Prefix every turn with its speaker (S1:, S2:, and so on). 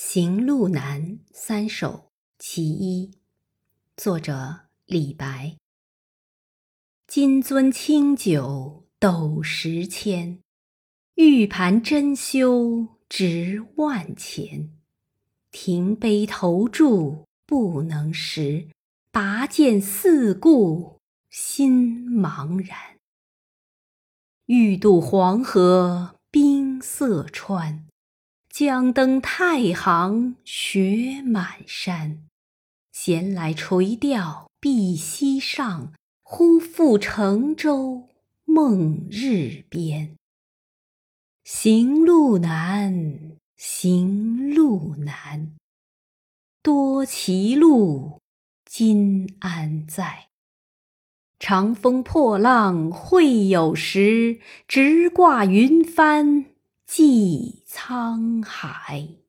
S1: 行路难三首其一，作者李白。金樽清酒斗十千，玉盘珍羞值万钱。停杯投箸不能食，拔剑四顾心茫然。欲渡黄河冰塞川，将登太行雪满山。闲来垂钓碧溪上，忽复乘舟梦日边。行路难，行路难，多歧路，今安在？长风破浪会有时，直挂云帆济沧海。